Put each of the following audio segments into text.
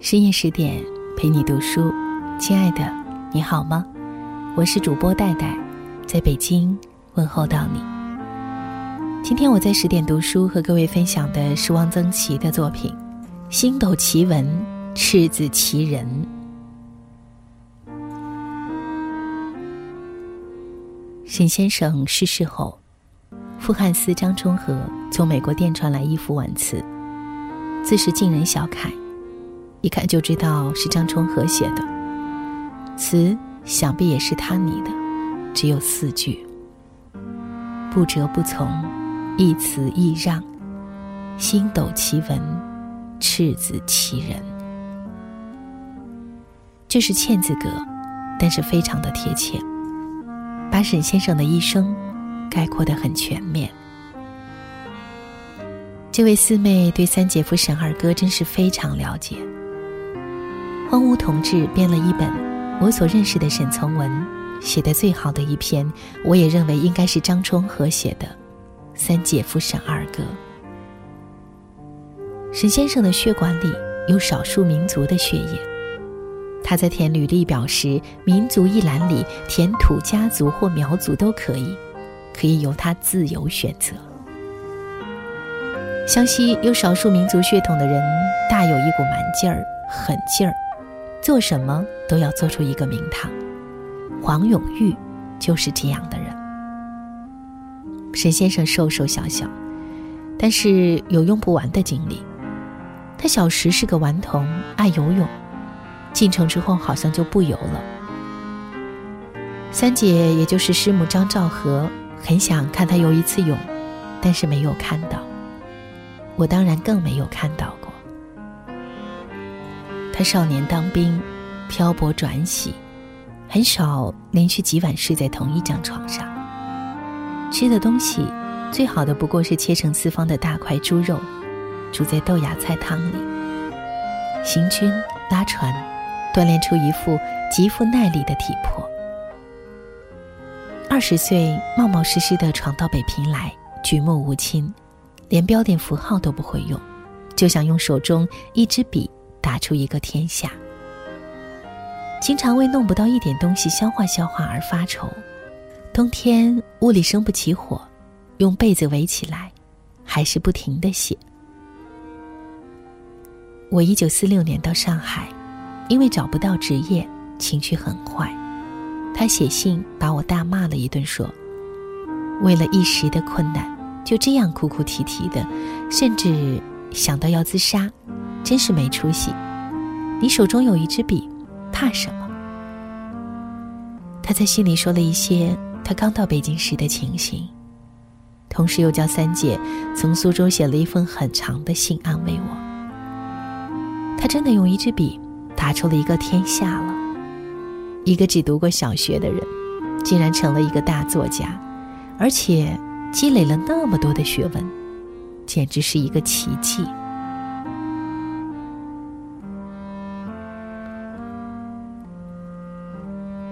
深夜十点，陪你读书，亲爱的，你好吗？我是主播戴戴，在北京问候到你。今天我在十点读书和各位分享的是汪曾祺的作品《星斗奇文赤子奇人》。沈先生逝世后，傅汉思、张充和从美国电传来一幅挽词，自是尽人小楷，一看就知道是张充和写的。词想必也是他拟的，只有四句：不折不从，一词一让，星斗奇文，赤子其人。这是欠字格，但是非常的贴切。把沈先生的一生概括得很全面。这位四妹对三姐夫沈二哥真是非常了解。荒芜同志编了一本我所认识的沈从文写的最好的一篇，我也认为应该是张充和写的《三姐夫沈二哥》。沈先生的血管里有少数民族的血液。他在填履历表时，民族一栏里填土家族或苗族都可以，可以由他自由选择。湘西有少数民族血统的人，大有一股蛮劲儿、狠劲儿，做什么都要做出一个名堂。黄永玉就是这样的人。沈先生瘦瘦小小，但是有用不完的精力。他小时是个顽童，爱游泳。进城之后，好像就不游了。三姐，也就是师母张兆和，很想看他游一次泳，但是没有看到。我当然更没有看到。他少年当兵，漂泊转徙，很少连续几晚睡在同一张床上。吃的东西，最好的不过是切成四方的大块猪肉，煮在豆芽菜汤里。行军拉船。锻炼出一副极富耐力的体魄。二十岁，冒冒失失地闯到北平来，举目无亲，连标点符号都不会用，就想用手中一支笔打出一个天下。经常为弄不到一点东西消化消化而发愁。冬天屋里生不起火，用被子围起来，还是不停的写。我一九四六年到上海。因为找不到职业，情绪很坏。他写信把我大骂了一顿，说：“为了一时的困难，就这样哭哭啼啼的，甚至想到要自杀，真是没出息。你手中有一支笔，怕什么？”他在信里说了一些他刚到北京时的情形，同时又叫三姐从苏州写了一封很长的信安慰我。他真的用一支笔。打出了一个天下了，一个只读过小学的人，竟然成了一个大作家，而且积累了那么多的学问，简直是一个奇迹。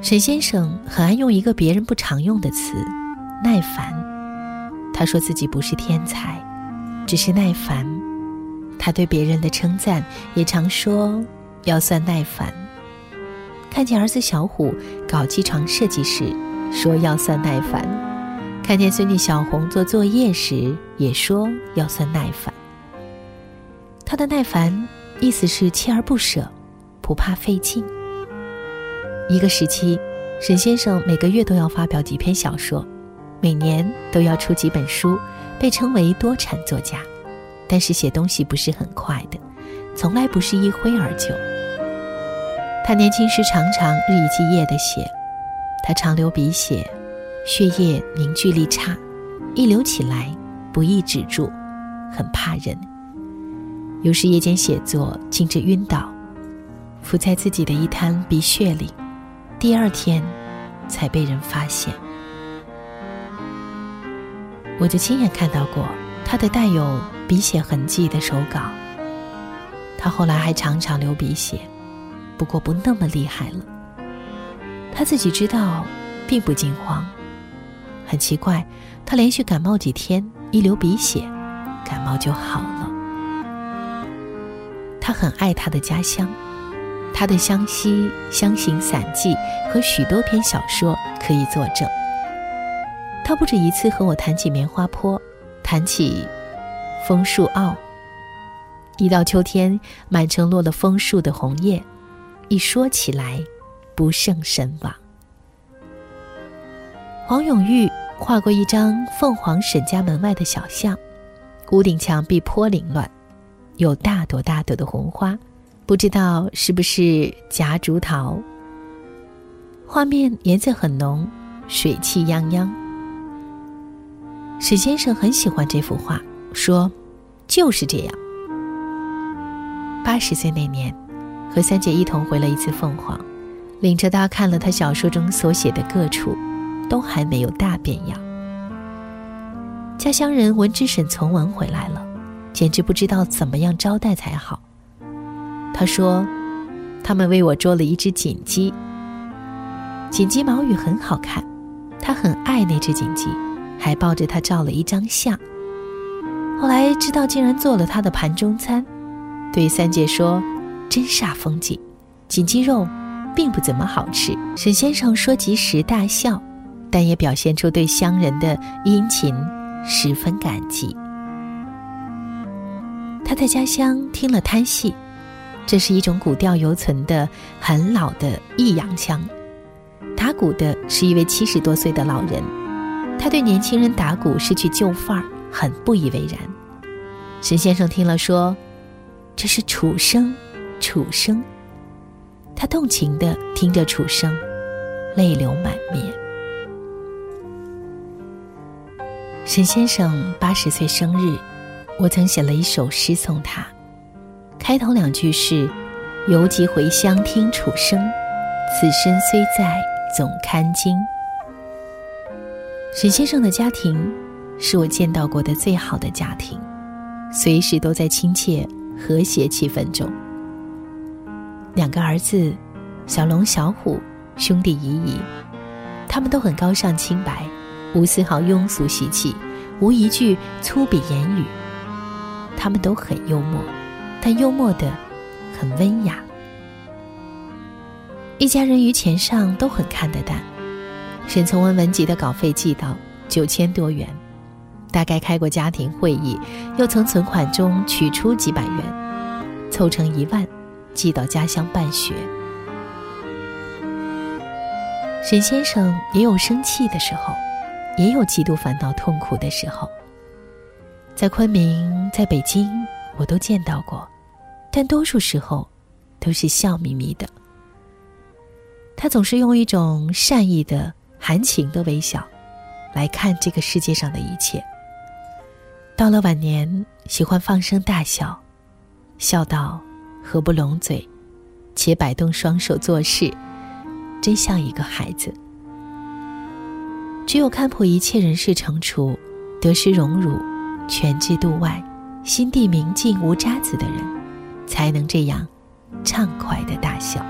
沈先生很爱用一个别人不常用的词“耐烦”，他说自己不是天才，只是耐烦。他对别人的称赞也常说。要算耐烦。看见儿子小虎搞机床设计时，说要算耐烦；看见孙女小红做作业时，也说要算耐烦。他的耐烦意思是锲而不舍，不怕费劲。一个时期，沈先生每个月都要发表几篇小说，每年都要出几本书，被称为多产作家。但是写东西不是很快的，从来不是一挥而就。他年轻时常常日以继夜地写，他常流鼻血，血液凝聚力差，一流起来不易止住，很怕人。有时夜间写作，竟至晕倒，伏在自己的一滩鼻血里，第二天才被人发现。我就亲眼看到过他的带有鼻血痕迹的手稿。他后来还常常流鼻血。不过不那么厉害了。他自己知道，并不惊慌。很奇怪，他连续感冒几天，一流鼻血，感冒就好了。他很爱他的家乡，他的湘西乡行散记和许多篇小说可以作证。他不止一次和我谈起棉花坡，谈起枫树坳。一到秋天，满城落了枫树的红叶，一说起来，不胜神往。黄永玉画过一张凤凰沈家门外的小巷，屋顶墙壁颇凌乱，有大朵大朵的红花，不知道是不是夹竹桃。画面颜色很浓，水气泱泱。沈先生很喜欢这幅画，说：“就是这样。”八十岁那年，和三姐一同回了一次凤凰，领着她看了他小说中所写的各处，都还没有大变样。家乡人闻之沈从文回来了，简直不知道怎么样招待才好。他说：“他们为我捉了一只锦鸡，锦鸡毛羽很好看，他很爱那只锦鸡，还抱着它照了一张相。后来知道竟然做了他的盘中餐。”对三姐说：“真煞风景，锦鸡肉并不怎么好吃。”沈先生说及时大笑，但也表现出对乡人的殷勤十分感激。他在家乡听了滩戏，这是一种古调犹存的很老的弋阳腔，打鼓的是一位七十多岁的老人，他对年轻人打鼓失去旧范儿很不以为然。沈先生听了说。这是楚声，楚声。他动情的听着楚声，泪流满面。沈先生八十岁生日，我曾写了一首诗送他，开头两句是：“犹即回乡听楚声，此身虽在，总堪惊。”沈先生的家庭是我见到过的最好的家庭，随时都在亲切。和谐气氛中，两个儿子，小龙、小虎，兄弟姨姨，他们都很高尚清白，无丝毫庸俗习气，无一句粗鄙言语。他们都很幽默，但幽默的很温雅。一家人于钱上都很看得淡。沈从文文集的稿费寄到九千多元。大概开过家庭会议，又从存款中取出几百元，凑成一万，寄到家乡办学。沈先生也有生气的时候，也有极度烦恼痛苦的时候。在昆明，在北京，我都见到过，但多数时候，都是笑眯眯的。他总是用一种善意的、含情的微笑，来看这个世界上的一切。到了晚年，喜欢放声大笑，笑到合不拢嘴，且摆动双手做事，真像一个孩子。只有看破一切人事成熟、得失荣辱、全知度外、心地明净无渣子的人，才能这样畅快的大笑。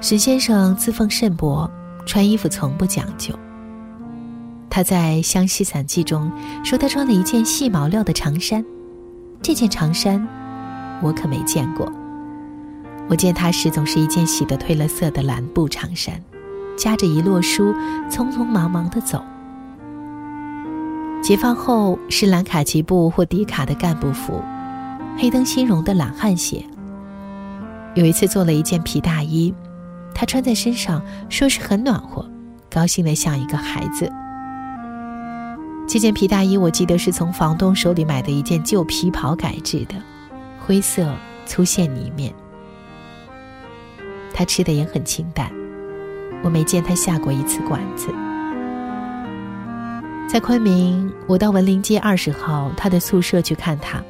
沈先生自奉甚薄，穿衣服从不讲究。他在《湘西散记》中说，他穿了一件细毛料的长衫。这件长衫，我可没见过。我见他时，总是一件洗得褪了色的蓝布长衫，夹着一摞书，匆匆忙忙地走。解放后是蓝卡其布或迪卡的干部服，黑灯新绒的懒汉鞋。有一次做了一件皮大衣，他穿在身上，说是很暖和，高兴得像一个孩子。这件皮大衣，我记得是从房东手里买的一件旧皮袍改制的，灰色粗线呢面。他吃的也很清淡，我没见他下过一次馆子。在昆明，我到文林街二十号他的宿舍去看他，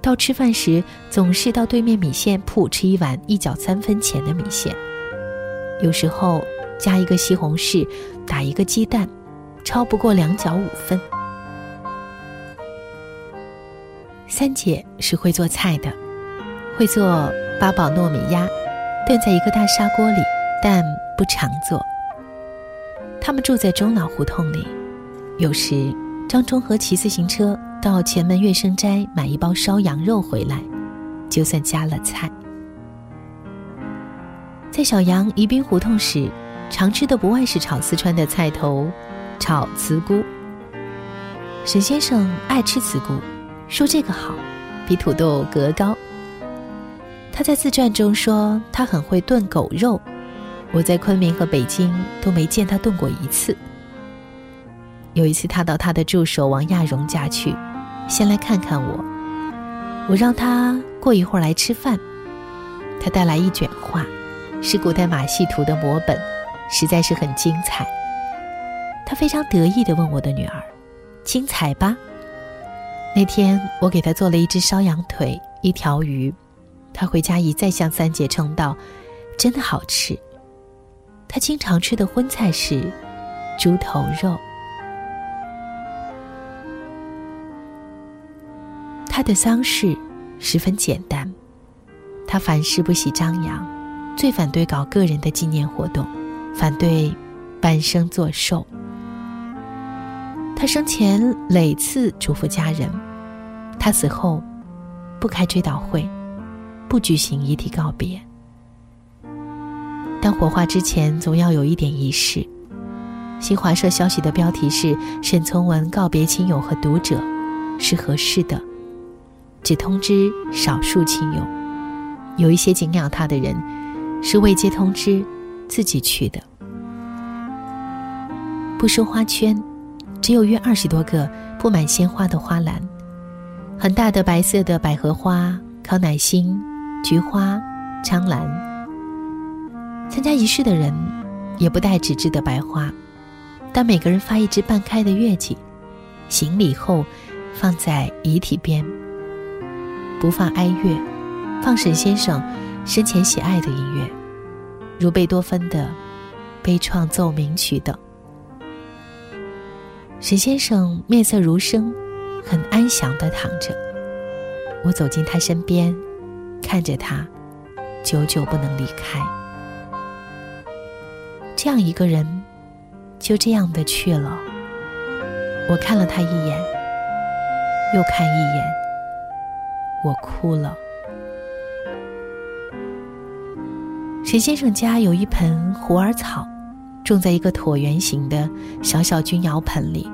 到吃饭时总是到对面米线铺吃一碗一角三分钱的米线，有时候加一个西红柿，打一个鸡蛋。超不过两角五分。三姐是会做菜的，会做八宝糯米鸭，炖在一个大砂锅里，但不常做。他们住在中老胡同里，有时张忠和骑自行车到前门月生斋买一包烧羊肉回来，就算加了菜。在小杨宜宾胡同时，常吃的不外是炒四川的菜头，炒茨菇。沈先生爱吃茨菇，说这个好，比土豆格高。他在自传中说他很会炖狗肉，我在昆明和北京都没见他炖过一次。有一次他到他的助手王亚荣家去，先来看看我，我让他过一会儿来吃饭，他带来一卷画。是古代马戏图的摹本，实在是很精彩。他非常得意地问我的女儿：“精彩吧？”那天我给他做了一只烧羊腿，一条鱼，他回家一再向三姐称道：“真的好吃。”他经常吃的荤菜是猪头肉。的丧事十分简单，他凡事不喜张扬。最反对搞个人的纪念活动，反对半生作寿。他生前累次嘱咐家人，他死后不开追悼会，不举行遗体告别。但火化之前总要有一点仪式。新华社消息的标题是“沈从文告别亲友和读者”，是合适的，只通知少数亲友，有一些敬仰他的人。是未接通知，自己去的。不收花圈，只有约二十多个布满鲜花的花篮，很大的白色的百合花、康乃馨、菊花、苍兰。参加仪式的人也不带纸质的白花，但每个人发一支半开的月季，行礼后放在遗体边，不放哀乐，放沈先生。生前喜爱的音乐，如贝多芬的《悲怆奏鸣曲》等。沈先生面色如生，很安详的躺着。我走进他身边，看着他，久久不能离开。这样一个人，就这样的去了。我看了他一眼，又看一眼，我哭了。陈先生家有一盆虎耳草，种在一个椭圆形的小小钧窑盆里。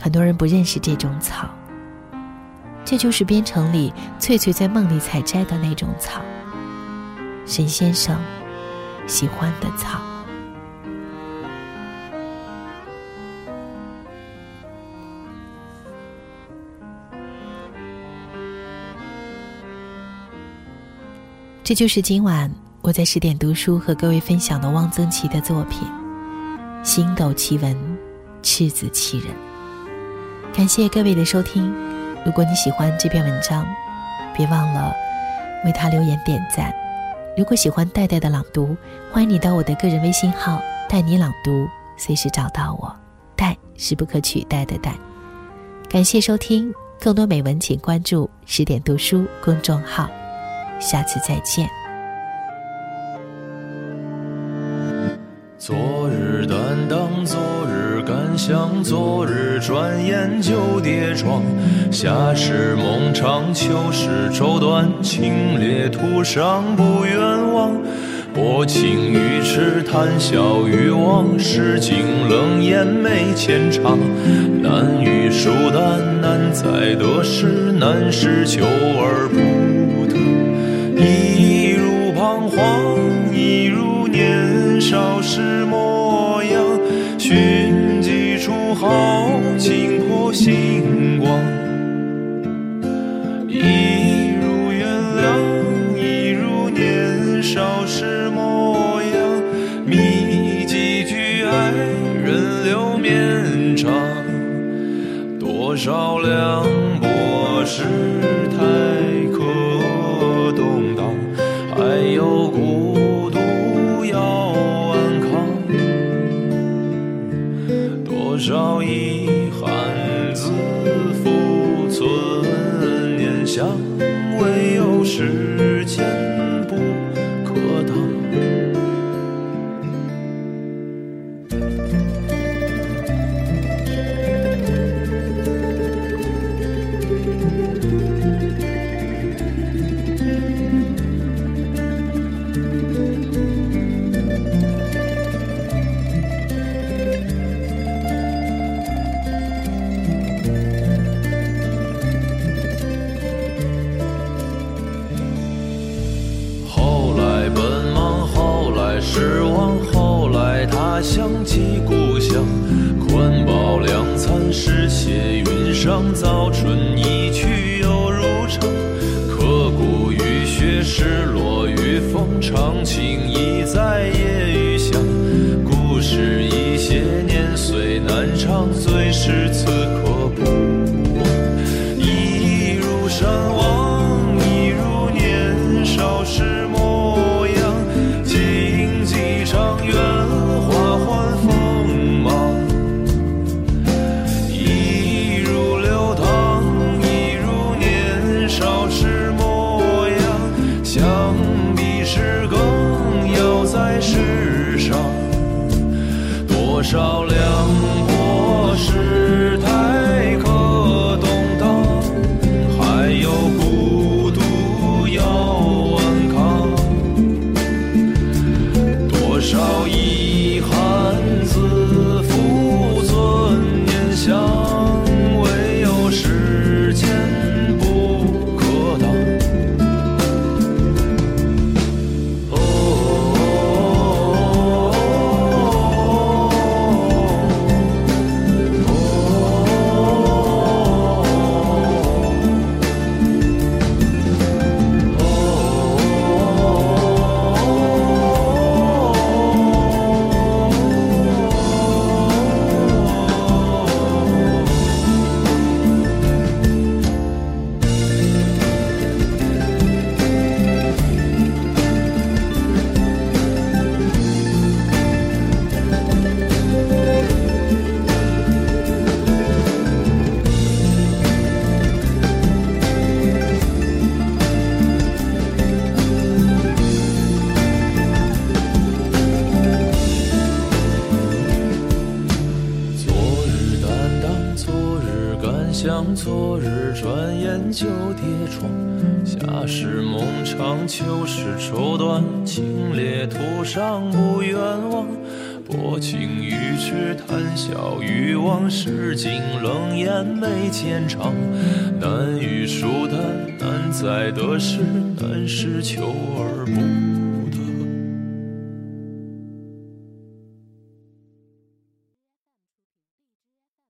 很多人不认识这种草，这就是边城里翠翠在梦里采摘的那种草。沈先生喜欢的草。这就是今晚。我在十点读书和各位分享的汪曾祺的作品《星斗奇闻》，赤子奇人。感谢各位的收听。如果你喜欢这篇文章，别忘了为他留言点赞。如果喜欢戴戴的朗读，欢迎你到我的个人微信号“带你朗读”，随时找到我。戴是不可取代的戴。感谢收听，更多美文请关注十点读书公众号。下次再见。昨日担当，昨日感想，昨日转眼就跌撞。夏时梦长，秋时愁短，清冽途上不远望。薄情于痴，谈笑于忘，诗经冷眼眉浅唱。难于疏淡，难在得失，难是求而不。一如彷徨，一如年少时模样。寻几处豪情破星光，一如原谅，一如年少时模样。觅几句爱人留绵长，多少凉有孤独。少遗憾，自负存念想，最是此刻将昨日转眼就跌撞，夏时梦长，秋时愁短，清冽途上不远望。薄情于痴，谈笑于忘，世境冷眼眉间长，难与疏淡，难在得失，难是求而不。